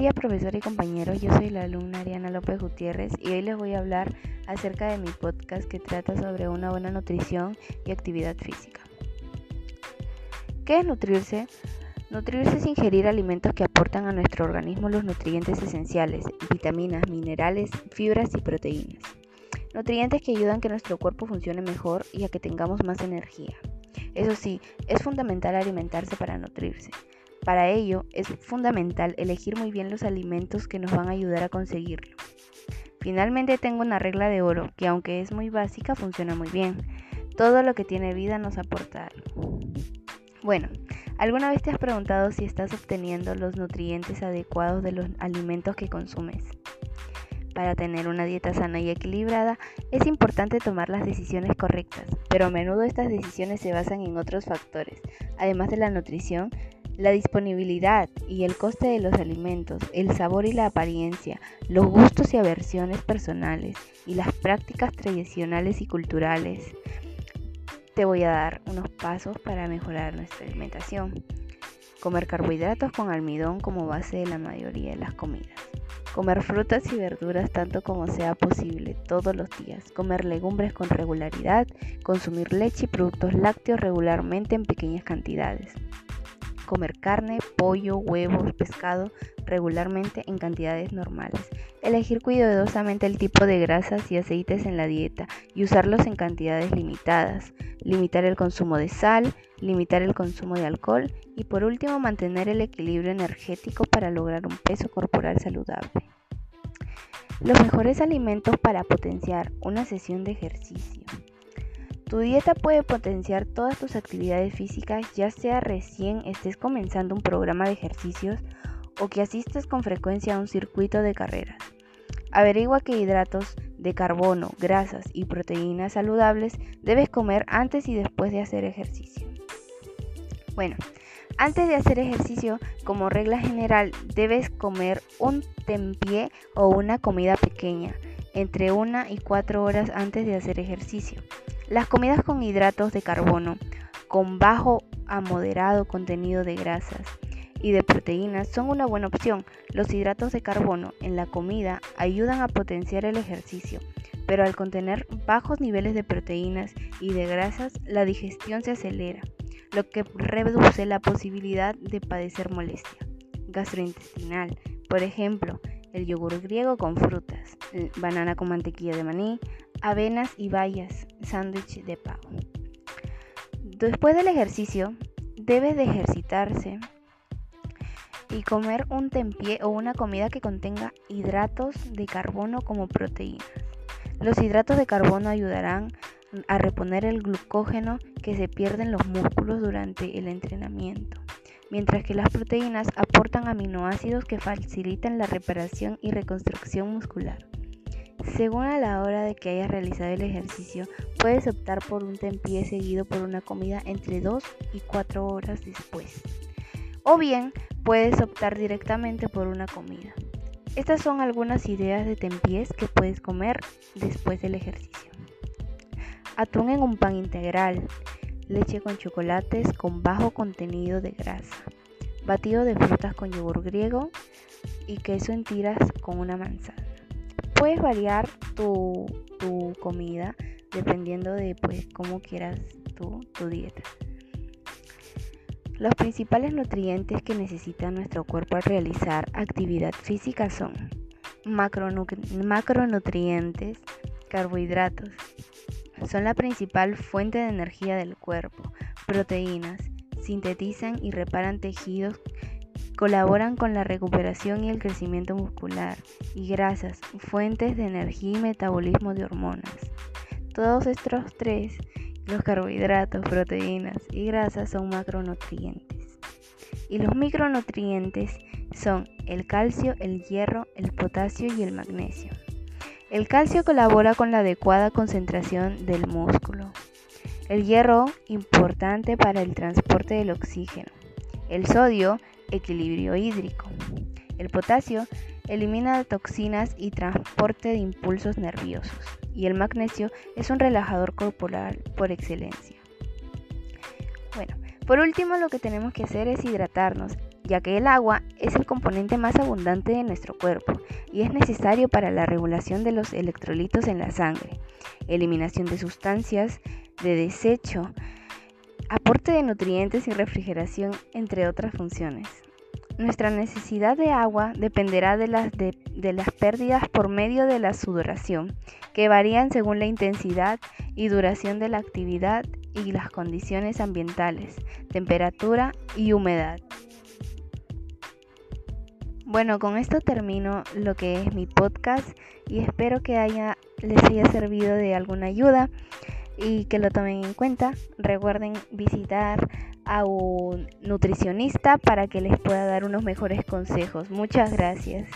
día profesor y compañeros, yo soy la alumna Ariana López Gutiérrez y hoy les voy a hablar acerca de mi podcast que trata sobre una buena nutrición y actividad física. ¿Qué es nutrirse? Nutrirse es ingerir alimentos que aportan a nuestro organismo los nutrientes esenciales, vitaminas, minerales, fibras y proteínas. Nutrientes que ayudan a que nuestro cuerpo funcione mejor y a que tengamos más energía. Eso sí, es fundamental alimentarse para nutrirse. Para ello, es fundamental elegir muy bien los alimentos que nos van a ayudar a conseguirlo. Finalmente tengo una regla de oro que aunque es muy básica funciona muy bien. Todo lo que tiene vida nos aporta algo. Bueno, ¿alguna vez te has preguntado si estás obteniendo los nutrientes adecuados de los alimentos que consumes? Para tener una dieta sana y equilibrada es importante tomar las decisiones correctas, pero a menudo estas decisiones se basan en otros factores, además de la nutrición, la disponibilidad y el coste de los alimentos, el sabor y la apariencia, los gustos y aversiones personales y las prácticas tradicionales y culturales. Te voy a dar unos pasos para mejorar nuestra alimentación. Comer carbohidratos con almidón como base de la mayoría de las comidas. Comer frutas y verduras tanto como sea posible todos los días. Comer legumbres con regularidad. Consumir leche y productos lácteos regularmente en pequeñas cantidades comer carne, pollo, huevos, pescado regularmente en cantidades normales. Elegir cuidadosamente el tipo de grasas y aceites en la dieta y usarlos en cantidades limitadas. Limitar el consumo de sal, limitar el consumo de alcohol y por último mantener el equilibrio energético para lograr un peso corporal saludable. Los mejores alimentos para potenciar una sesión de ejercicio. Tu dieta puede potenciar todas tus actividades físicas, ya sea recién estés comenzando un programa de ejercicios o que asistas con frecuencia a un circuito de carreras. Averigua qué hidratos de carbono, grasas y proteínas saludables debes comer antes y después de hacer ejercicio. Bueno, antes de hacer ejercicio, como regla general, debes comer un tempié o una comida pequeña entre una y cuatro horas antes de hacer ejercicio. Las comidas con hidratos de carbono, con bajo a moderado contenido de grasas y de proteínas son una buena opción. Los hidratos de carbono en la comida ayudan a potenciar el ejercicio, pero al contener bajos niveles de proteínas y de grasas, la digestión se acelera, lo que reduce la posibilidad de padecer molestia gastrointestinal. Por ejemplo, el yogur griego con frutas, banana con mantequilla de maní, avenas y bayas, sándwich de pavo. Después del ejercicio, debes de ejercitarse y comer un tempié o una comida que contenga hidratos de carbono como proteínas. Los hidratos de carbono ayudarán a reponer el glucógeno que se pierde en los músculos durante el entrenamiento, mientras que las proteínas aportan aminoácidos que facilitan la reparación y reconstrucción muscular. Según a la hora de que hayas realizado el ejercicio, puedes optar por un tempié seguido por una comida entre 2 y 4 horas después. O bien, puedes optar directamente por una comida. Estas son algunas ideas de tempiés que puedes comer después del ejercicio. Atún en un pan integral, leche con chocolates con bajo contenido de grasa, batido de frutas con yogur griego y queso en tiras con una manzana puedes variar tu, comida dependiendo de pues cómo quieras tu, tu dieta. Los principales nutrientes que necesita nuestro cuerpo al realizar actividad física son macronutrientes, carbohidratos. Son la principal fuente de energía del cuerpo. Proteínas. Sintetizan y reparan tejidos Colaboran con la recuperación y el crecimiento muscular y grasas, fuentes de energía y metabolismo de hormonas. Todos estos tres, los carbohidratos, proteínas y grasas, son macronutrientes. Y los micronutrientes son el calcio, el hierro, el potasio y el magnesio. El calcio colabora con la adecuada concentración del músculo. El hierro, importante para el transporte del oxígeno. El sodio equilibrio hídrico. El potasio elimina toxinas y transporte de impulsos nerviosos. Y el magnesio es un relajador corporal por excelencia. Bueno, por último lo que tenemos que hacer es hidratarnos, ya que el agua es el componente más abundante de nuestro cuerpo y es necesario para la regulación de los electrolitos en la sangre, eliminación de sustancias de desecho, aporte de nutrientes y refrigeración, entre otras funciones. Nuestra necesidad de agua dependerá de las, de, las pérdidas por medio de la sudoración, que varían según la intensidad y duración de la actividad y las condiciones ambientales, temperatura y humedad. Bueno, con esto termino lo que es mi podcast y espero que haya, les haya servido de alguna ayuda y que lo tomen en cuenta. Recuerden visitar a un nutricionista para que les pueda dar unos mejores consejos. Muchas gracias.